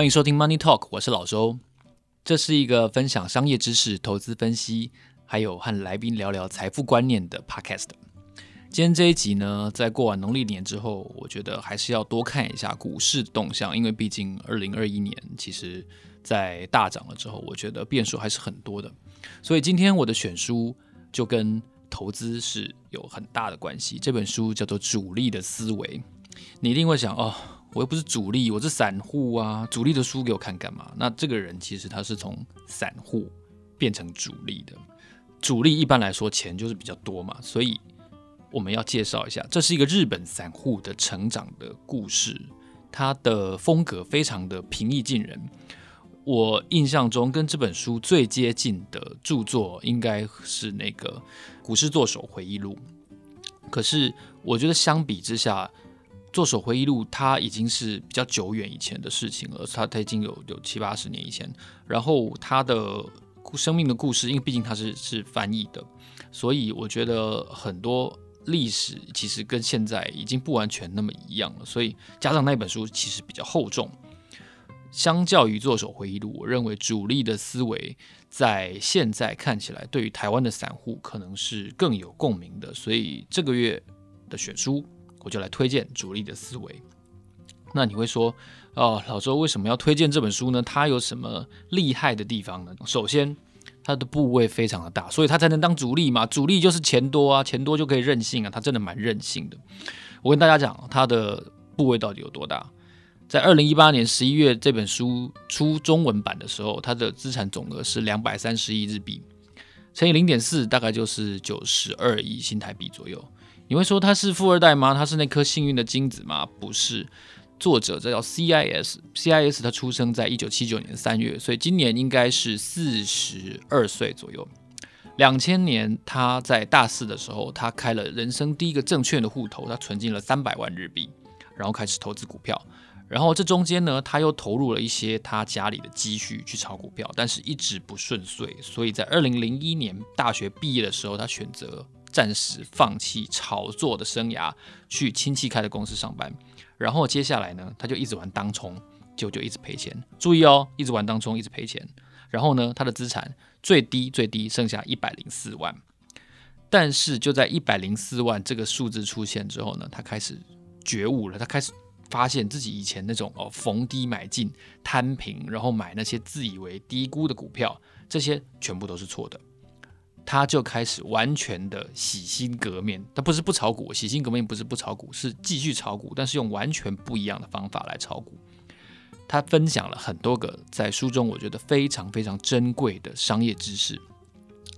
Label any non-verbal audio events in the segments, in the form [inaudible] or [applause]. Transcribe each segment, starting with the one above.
欢迎收听 Money Talk，我是老周。这是一个分享商业知识、投资分析，还有和来宾聊聊财富观念的 Podcast。今天这一集呢，在过完农历年之后，我觉得还是要多看一下股市动向，因为毕竟二零二一年其实在大涨了之后，我觉得变数还是很多的。所以今天我的选书就跟投资是有很大的关系。这本书叫做《主力的思维》，你一定会想哦。我又不是主力，我是散户啊！主力的书给我看干嘛？那这个人其实他是从散户变成主力的。主力一般来说钱就是比较多嘛，所以我们要介绍一下，这是一个日本散户的成长的故事。他的风格非常的平易近人。我印象中跟这本书最接近的著作应该是那个《股市作手回忆录》，可是我觉得相比之下，作手回忆录，它已经是比较久远以前的事情了，它它已经有有七八十年以前。然后他的生命的故事，因为毕竟它是是翻译的，所以我觉得很多历史其实跟现在已经不完全那么一样了。所以加上那本书其实比较厚重，相较于作手回忆录，我认为主力的思维在现在看起来，对于台湾的散户可能是更有共鸣的。所以这个月的选书。我就来推荐主力的思维。那你会说，哦，老周为什么要推荐这本书呢？它有什么厉害的地方呢？首先，它的部位非常的大，所以它才能当主力嘛。主力就是钱多啊，钱多就可以任性啊，它真的蛮任性的。我跟大家讲，它的部位到底有多大？在二零一八年十一月这本书出中文版的时候，它的资产总额是两百三十亿日币，乘以零点四，大概就是九十二亿新台币左右。你会说他是富二代吗？他是那颗幸运的精子吗？不是，作者这叫 CIS，CIS 他出生在一九七九年三月，所以今年应该是四十二岁左右。两千年他在大四的时候，他开了人生第一个证券的户头，他存进了三百万日币，然后开始投资股票。然后这中间呢，他又投入了一些他家里的积蓄去炒股票，但是一直不顺遂，所以在二零零一年大学毕业的时候，他选择。暂时放弃炒作的生涯，去亲戚开的公司上班。然后接下来呢，他就一直玩当冲，就就一直赔钱。注意哦，一直玩当冲，一直赔钱。然后呢，他的资产最低最低剩下一百零四万。但是就在一百零四万这个数字出现之后呢，他开始觉悟了。他开始发现自己以前那种哦逢低买进摊平，然后买那些自以为低估的股票，这些全部都是错的。他就开始完全的洗心革面，他不是不炒股，洗心革面不是不炒股，是继续炒股，但是用完全不一样的方法来炒股。他分享了很多个在书中我觉得非常非常珍贵的商业知识。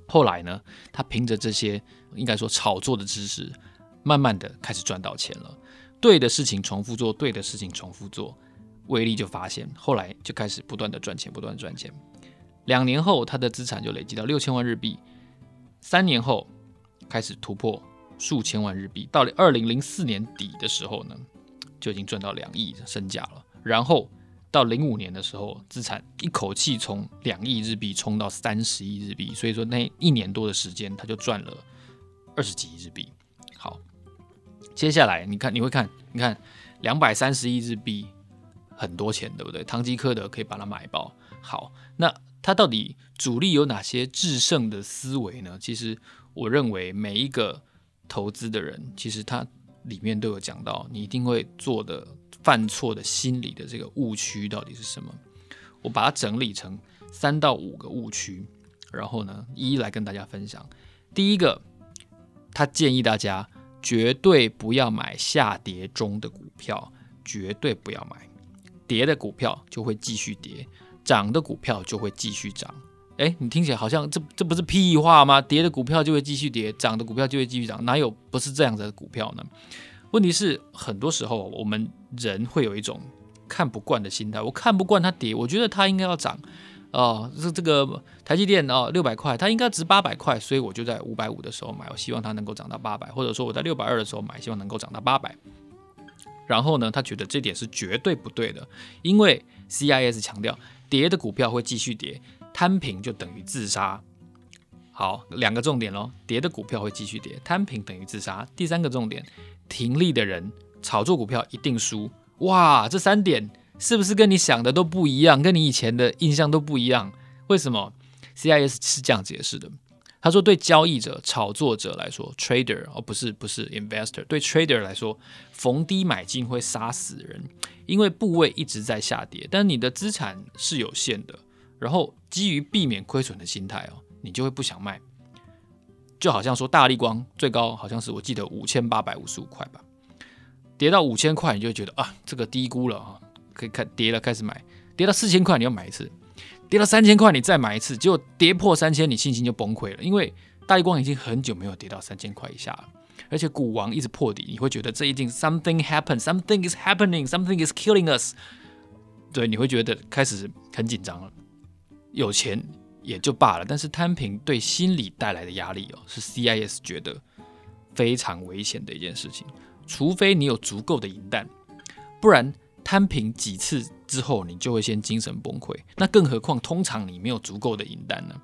后来呢，他凭着这些应该说炒作的知识，慢慢的开始赚到钱了。对的事情重复做，对的事情重复做，威力就发现，后来就开始不断的赚钱，不断赚钱。两年后，他的资产就累积到六千万日币。三年后开始突破数千万日币，到了二零零四年底的时候呢，就已经赚到两亿身价了。然后到零五年的时候，资产一口气从两亿日币冲到三十亿日币，所以说那一年多的时间，他就赚了二十几亿日币。好，接下来你看，你会看，你看两百三十亿日币很多钱，对不对？唐吉诃德可以把它买爆。好，那。他到底主力有哪些制胜的思维呢？其实我认为每一个投资的人，其实他里面都有讲到，你一定会做的犯错的心理的这个误区到底是什么？我把它整理成三到五个误区，然后呢，一一来跟大家分享。第一个，他建议大家绝对不要买下跌中的股票，绝对不要买，跌的股票就会继续跌。涨的股票就会继续涨，诶，你听起来好像这这不是屁话吗？跌的股票就会继续跌，涨的股票就会继续涨，哪有不是这样子的股票呢？问题是很多时候我们人会有一种看不惯的心态，我看不惯它跌，我觉得它应该要涨，哦，这这个台积电哦六百块，它应该值八百块，所以我就在五百五的时候买，我希望它能够涨到八百，或者说我在六百二的时候买，希望能够涨到八百。然后呢，他觉得这点是绝对不对的，因为 CIS 强调。跌的股票会继续跌，摊平就等于自杀。好，两个重点喽，跌的股票会继续跌，摊平等于自杀。第三个重点，停利的人炒作股票一定输。哇，这三点是不是跟你想的都不一样，跟你以前的印象都不一样？为什么？CIS 是这样解释的。他说，对交易者、炒作者来说，trader 哦，不是不是 investor，对 trader 来说，逢低买进会杀死人，因为部位一直在下跌，但你的资产是有限的，然后基于避免亏损的心态哦，你就会不想卖。就好像说大力光最高好像是我记得五千八百五十五块吧，跌到五千块，你就觉得啊，这个低估了啊，可以看跌了开始买，跌到四千块你要买一次。跌到三千块，你再买一次，结果跌破三千，你信心就崩溃了。因为大立光已经很久没有跌到三千块以下了，而且股王一直破底，你会觉得这一定 something happened，something is happening，something is killing us。对，你会觉得开始很紧张了。有钱也就罢了，但是摊平对心理带来的压力哦，是 CIS 觉得非常危险的一件事情。除非你有足够的银弹，不然。摊平几次之后，你就会先精神崩溃。那更何况，通常你没有足够的银弹呢？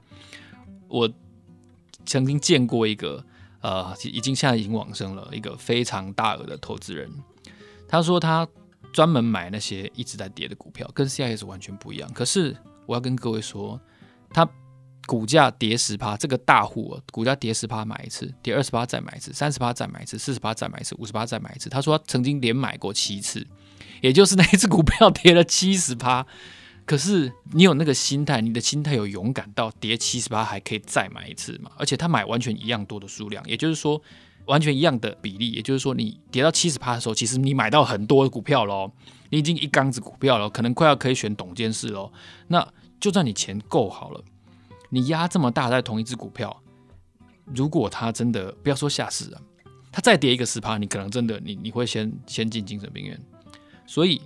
我曾经见过一个，呃，已经现在已经往生了，一个非常大额的投资人。他说他专门买那些一直在跌的股票，跟 CIS 完全不一样。可是我要跟各位说，他股价跌十趴，这个大户股价跌十趴买一次，跌二十趴再买一次，三十趴再买一次，四十趴再买一次，五十趴再买一次。他说他曾经连买过七次。也就是那一只股票跌了七十趴，可是你有那个心态，你的心态有勇敢到跌七十趴还可以再买一次嘛？而且他买完全一样多的数量，也就是说完全一样的比例，也就是说你跌到七十趴的时候，其实你买到很多股票喽，你已经一缸子股票了，可能快要可以选董监事喽。那就算你钱够好了，你压这么大在同一只股票，如果它真的不要说下市了，它再跌一个十趴，你可能真的你你会先先进精神病院。所以，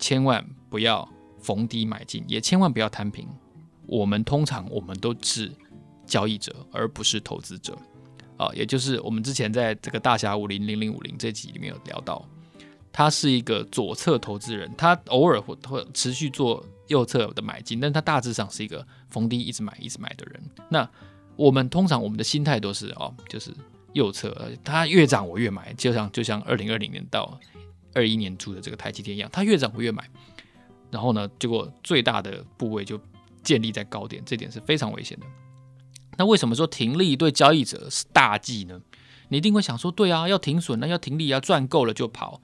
千万不要逢低买进，也千万不要摊平。我们通常我们都是交易者，而不是投资者啊。也就是我们之前在这个大侠五零零零五零这集里面有聊到，他是一个左侧投资人，他偶尔会会持续做右侧的买进，但他大致上是一个逢低一直买一直买的人。那我们通常我们的心态都是哦，就是右侧，他越涨我越买，就像就像二零二零年到。二一年出的这个台积电一样，它越涨我越买，然后呢，结果最大的部位就建立在高点，这点是非常危险的。那为什么说停利对交易者是大忌呢？你一定会想说，对啊，要停损那，要停利啊，赚够了就跑。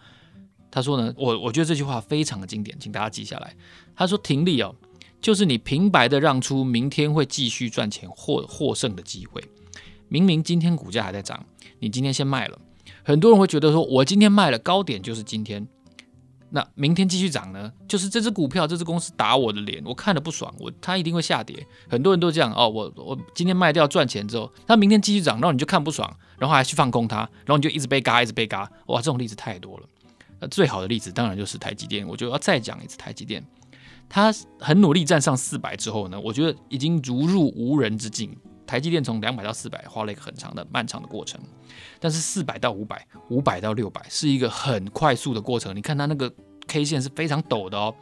他说呢，我我觉得这句话非常的经典，请大家记下来。他说停利哦，就是你平白的让出明天会继续赚钱或获胜的机会。明明今天股价还在涨，你今天先卖了。很多人会觉得说，我今天卖了高点就是今天，那明天继续涨呢？就是这只股票、这只公司打我的脸，我看了不爽，我它一定会下跌。很多人都这样哦，我我今天卖掉赚钱之后，它明天继续涨，然后你就看不爽，然后还去放空它，然后你就一直被嘎，一直被嘎。哇，这种例子太多了。那最好的例子当然就是台积电，我就要再讲一次台积电，它很努力站上四百之后呢，我觉得已经如入无人之境。台积电从两百到四百花了一个很长的漫长的过程，但是四百到五百、五百到六百是一个很快速的过程。你看它那个 K 线是非常陡的哦。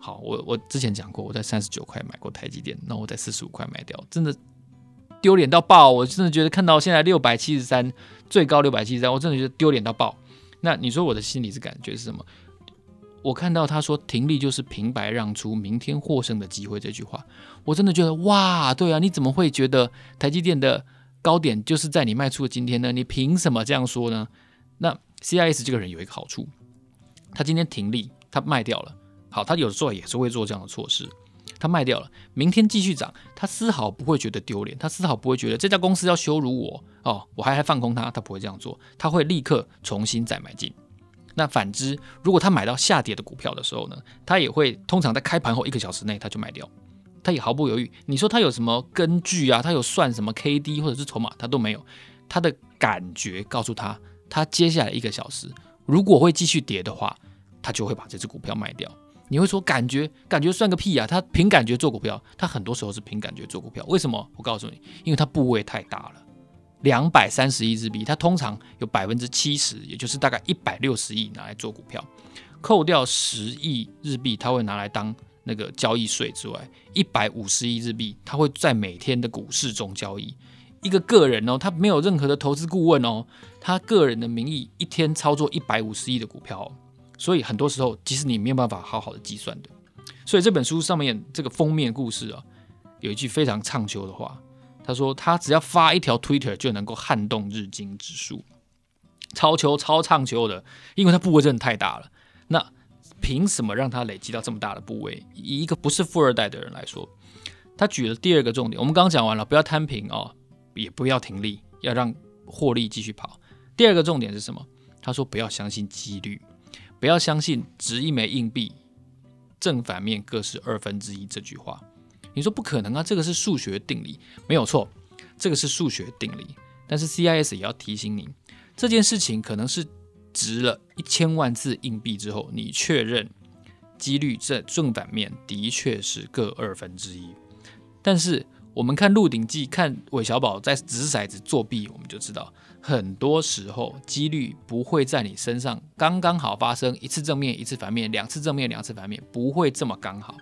好，我我之前讲过，我在三十九块买过台积电，那我在四十五块卖掉，真的丢脸到爆。我真的觉得看到现在六百七十三，最高六百七十三，我真的觉得丢脸到爆。那你说我的心里是感觉是什么？我看到他说停利就是平白让出明天获胜的机会这句话，我真的觉得哇，对啊，你怎么会觉得台积电的高点就是在你卖出的今天呢？你凭什么这样说呢？那 CIS 这个人有一个好处，他今天停利，他卖掉了。好，他有时候也是会做这样的措施，他卖掉了，明天继续涨，他丝毫不会觉得丢脸，他丝毫不会觉得这家公司要羞辱我哦，我还还放空他，他不会这样做，他会立刻重新再买进。那反之，如果他买到下跌的股票的时候呢，他也会通常在开盘后一个小时内他就卖掉，他也毫不犹豫。你说他有什么根据啊？他有算什么 KD 或者是筹码？他都没有。他的感觉告诉他，他接下来一个小时如果会继续跌的话，他就会把这只股票卖掉。你会说感觉感觉算个屁啊？他凭感觉做股票，他很多时候是凭感觉做股票。为什么？我告诉你，因为他部位太大了。两百三十亿日币，它通常有百分之七十，也就是大概一百六十亿拿来做股票，扣掉十亿日币，它会拿来当那个交易税之外，一百五十亿日币，它会在每天的股市中交易。一个个人哦，他没有任何的投资顾问哦，他个人的名义一天操作一百五十亿的股票，所以很多时候，其实你没有办法好好的计算的。所以这本书上面这个封面故事啊，有一句非常畅销的话，他说他只要发一条 Twitter 就能够撼动日经指数，超球超畅球的，因为他部位真的太大了。那凭什么让他累积到这么大的部位？以一个不是富二代的人来说，他举了第二个重点，我们刚刚讲完了，不要摊平哦，也不要停利，要让获利继续跑。第二个重点是什么？他说不要相信几率，不要相信值一枚硬币。正反面各是二分之一这句话，你说不可能啊？这个是数学定理，没有错，这个是数学定理。但是 CIS 也要提醒你，这件事情可能是值了一千万次硬币之后，你确认几率这正反面的确是各二分之一。但是我们看《鹿鼎记》，看韦小宝在掷骰子作弊，我们就知道。很多时候，几率不会在你身上刚刚好发生一次正面，一次反面，两次正面，两次反面，不会这么刚好。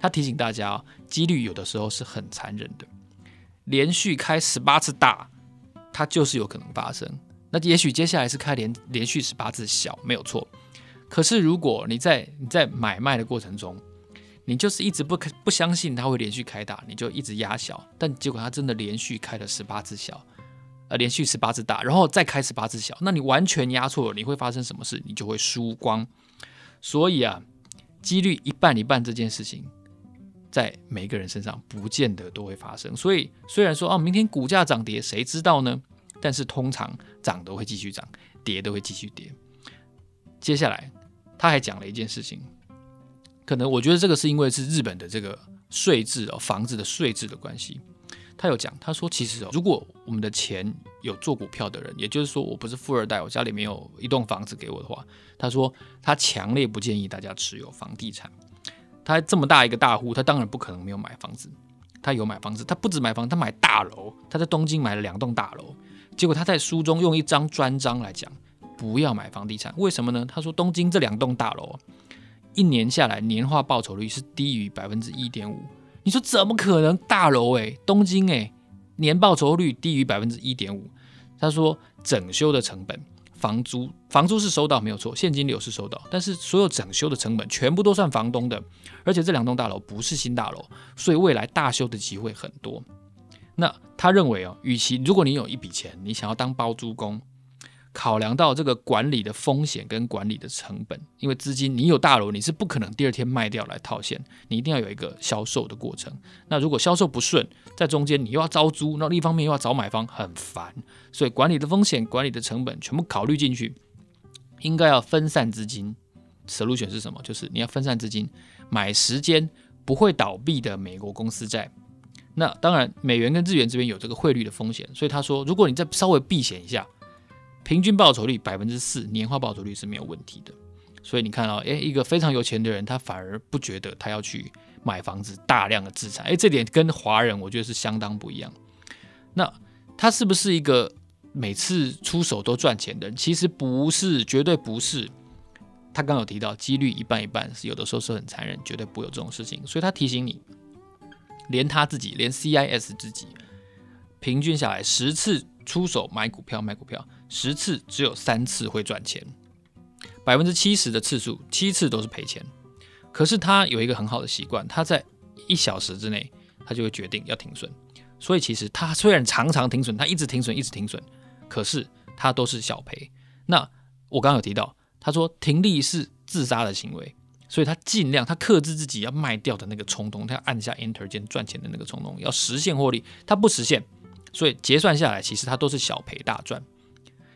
他提醒大家，几率有的时候是很残忍的，连续开十八次大，它就是有可能发生。那也许接下来是开连连续十八次小，没有错。可是如果你在你在买卖的过程中，你就是一直不不相信它会连续开大，你就一直压小，但结果它真的连续开了十八次小。呃，连续十八次大，然后再开十八次小，那你完全压错了，你会发生什么事？你就会输光。所以啊，几率一半一半这件事情，在每个人身上不见得都会发生。所以虽然说啊，明天股价涨跌谁知道呢？但是通常涨都会继续涨，跌都会继续跌。接下来他还讲了一件事情，可能我觉得这个是因为是日本的这个税制哦，房子的税制的关系。他有讲，他说其实哦，如果我们的钱有做股票的人，也就是说我不是富二代，我家里没有一栋房子给我的话，他说他强烈不建议大家持有房地产。他这么大一个大户，他当然不可能没有买房子，他有买房子，他不止买房，他买大楼，他在东京买了两栋大楼。结果他在书中用一张专章来讲，不要买房地产，为什么呢？他说东京这两栋大楼一年下来年化报酬率是低于百分之一点五。你说怎么可能？大楼诶，东京诶，年报酬率低于百分之一点五。他说整修的成本，房租房租是收到没有错，现金流是收到，但是所有整修的成本全部都算房东的，而且这两栋大楼不是新大楼，所以未来大修的机会很多。那他认为哦，与其如果你有一笔钱，你想要当包租公。考量到这个管理的风险跟管理的成本，因为资金你有大楼，你是不可能第二天卖掉来套现，你一定要有一个销售的过程。那如果销售不顺，在中间你又要招租，那另一方面又要找买方，很烦。所以管理的风险、管理的成本全部考虑进去，应该要分散资金。Solution 是什么？就是你要分散资金，买时间不会倒闭的美国公司债。那当然，美元跟日元这边有这个汇率的风险，所以他说，如果你再稍微避险一下。平均报酬率百分之四，年化报酬率是没有问题的。所以你看到，诶，一个非常有钱的人，他反而不觉得他要去买房子，大量的资产，诶，这点跟华人我觉得是相当不一样。那他是不是一个每次出手都赚钱的人？其实不是，绝对不是。他刚有提到几率一半一半，是有的时候是很残忍，绝对不会有这种事情。所以他提醒你，连他自己，连 CIS 自己，平均下来十次出手买股票卖股票。十次只有三次会赚钱，百分之七十的次数，七次都是赔钱。可是他有一个很好的习惯，他在一小时之内，他就会决定要停损。所以其实他虽然常常停损，他一直停损，一直停损，可是他都是小赔。那我刚刚有提到，他说停利是自杀的行为，所以他尽量他克制自己要卖掉的那个冲动，他要按下 Enter 键赚钱的那个冲动，要实现获利，他不实现，所以结算下来，其实他都是小赔大赚。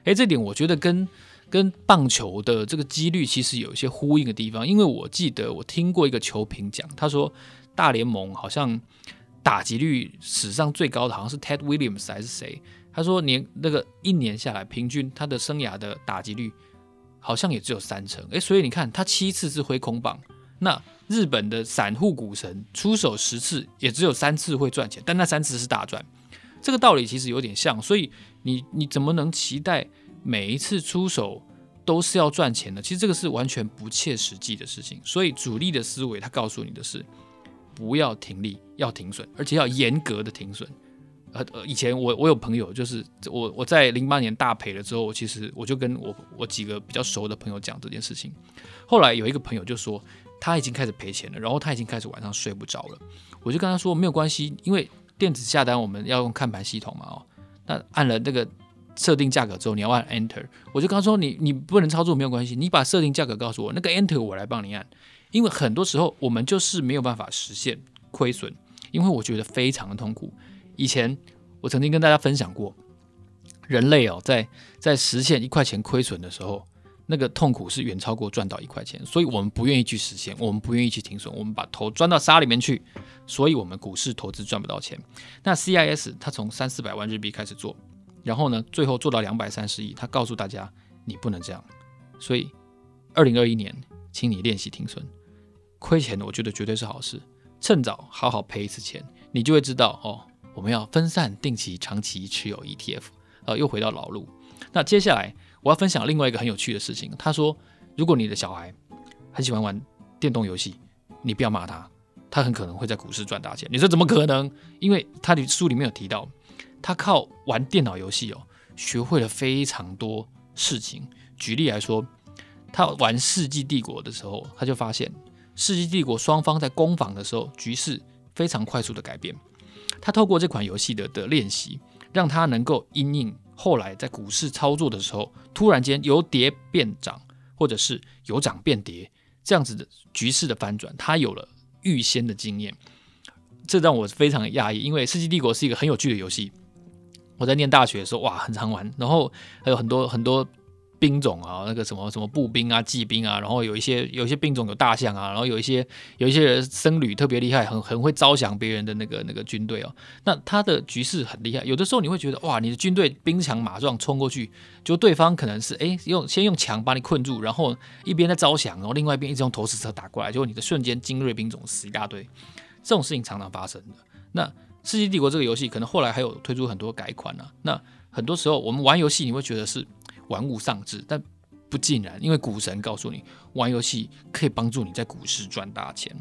诶，这点我觉得跟跟棒球的这个几率其实有一些呼应的地方，因为我记得我听过一个球评讲，他说大联盟好像打击率史上最高的好像是 Ted Williams 还是谁，他说年那个一年下来平均他的生涯的打击率好像也只有三成，诶，所以你看他七次是挥空棒，那日本的散户股神出手十次也只有三次会赚钱，但那三次是大赚。这个道理其实有点像，所以你你怎么能期待每一次出手都是要赚钱呢？其实这个是完全不切实际的事情。所以主力的思维，他告诉你的是，不要停利，要停损，而且要严格的停损。呃呃，以前我我有朋友，就是我我在零八年大赔了之后，我其实我就跟我我几个比较熟的朋友讲这件事情。后来有一个朋友就说他已经开始赔钱了，然后他已经开始晚上睡不着了。我就跟他说没有关系，因为电子下单我们要用看盘系统嘛哦，那按了那个设定价格之后，你要按 Enter。我就跟他说你你不能操作没有关系，你把设定价格告诉我，那个 Enter 我来帮你按。因为很多时候我们就是没有办法实现亏损，因为我觉得非常的痛苦。以前我曾经跟大家分享过，人类哦，在在实现一块钱亏损的时候，那个痛苦是远超过赚到一块钱，所以我们不愿意去实现，我们不愿意去停损，我们把头钻到沙里面去，所以我们股市投资赚不到钱。那 CIS 它从三四百万日币开始做，然后呢，最后做到两百三十亿，他告诉大家你不能这样，所以二零二一年，请你练习停损，亏钱我觉得绝对是好事，趁早好好赔一次钱，你就会知道哦。我们要分散定期、长期持有 ETF，呃，又回到老路。那接下来我要分享另外一个很有趣的事情。他说，如果你的小孩很喜欢玩电动游戏，你不要骂他，他很可能会在股市赚大钱。你说怎么可能？因为他的书里面有提到，他靠玩电脑游戏哦，学会了非常多事情。举例来说，他玩《世纪帝国》的时候，他就发现《世纪帝国》双方在攻防的时候，局势非常快速的改变。他透过这款游戏的的练习，让他能够因应后来在股市操作的时候，突然间由跌变涨，或者是由涨变跌这样子的局势的翻转，他有了预先的经验，这让我非常的讶异。因为《世纪帝国》是一个很有趣的游戏，我在念大学的时候，哇，很常玩，然后还有很多很多。兵种啊，那个什么什么步兵啊、骑兵啊，然后有一些有一些兵种有大象啊，然后有一些有一些人僧侣特别厉害，很很会招降别人的那个那个军队哦。那他的局势很厉害，有的时候你会觉得哇，你的军队兵强马壮冲过去，就对方可能是哎用先用墙把你困住，然后一边在招降，然后另外一边一直用投石车打过来，结果你的瞬间精锐兵种死一大堆，这种事情常常发生的。那《世纪帝国》这个游戏可能后来还有推出很多改款呢、啊。那很多时候我们玩游戏，你会觉得是。玩物丧志，但不尽然，因为股神告诉你，玩游戏可以帮助你在股市赚大钱。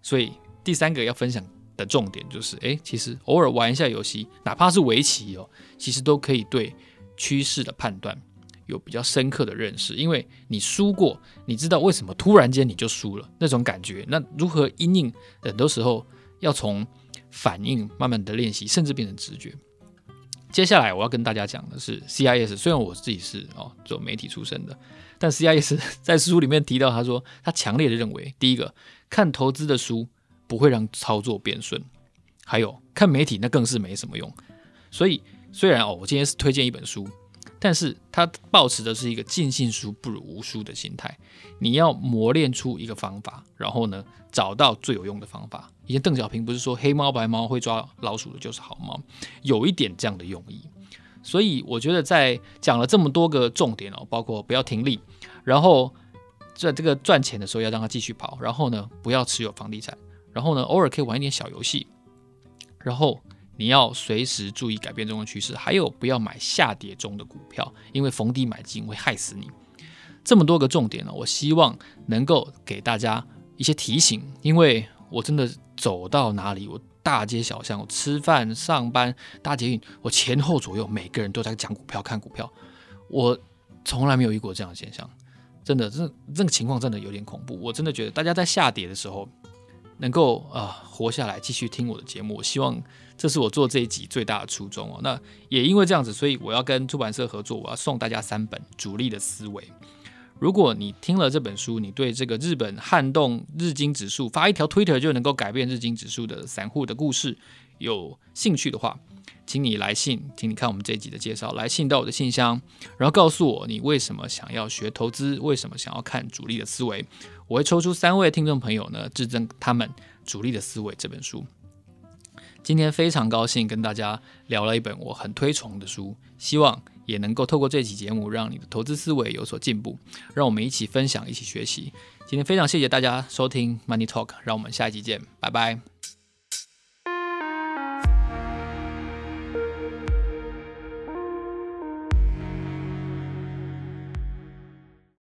所以第三个要分享的重点就是，诶，其实偶尔玩一下游戏，哪怕是围棋哦，其实都可以对趋势的判断有比较深刻的认识。因为你输过，你知道为什么突然间你就输了那种感觉。那如何因应？很多时候要从反应慢慢的练习，甚至变成直觉。接下来我要跟大家讲的是 CIS，虽然我自己是哦做媒体出身的，但 CIS [laughs] 在书里面提到，他说他强烈的认为，第一个看投资的书不会让操作变顺，还有看媒体那更是没什么用。所以虽然哦我今天是推荐一本书。但是他抱持的是一个尽信书不如无书的心态，你要磨练出一个方法，然后呢，找到最有用的方法。以前邓小平不是说黑猫白猫会抓老鼠的就是好猫，有一点这样的用意。所以我觉得在讲了这么多个重点哦，包括不要停利，然后在这个赚钱的时候要让它继续跑，然后呢，不要持有房地产，然后呢，偶尔可以玩一点小游戏，然后。你要随时注意改变中的趋势，还有不要买下跌中的股票，因为逢低买进会害死你。这么多个重点呢，我希望能够给大家一些提醒，因为我真的走到哪里，我大街小巷，我吃饭、上班、搭捷运，我前后左右每个人都在讲股票、看股票，我从来没有遇过这样的现象，真的，这这个情况真的有点恐怖。我真的觉得大家在下跌的时候，能够啊、活下来，继续听我的节目。我希望这是我做这一集最大的初衷哦。那也因为这样子，所以我要跟出版社合作，我要送大家三本主力的思维。如果你听了这本书，你对这个日本撼动日经指数，发一条 Twitter 就能够改变日经指数的散户的故事有兴趣的话，请你来信，请你看我们这一集的介绍，来信到我的信箱，然后告诉我你为什么想要学投资，为什么想要看主力的思维。我会抽出三位听众朋友呢，致赠他们《主力的思维》这本书。今天非常高兴跟大家聊了一本我很推崇的书，希望也能够透过这期节目，让你的投资思维有所进步。让我们一起分享，一起学习。今天非常谢谢大家收听 Money Talk，让我们下一集见，拜拜。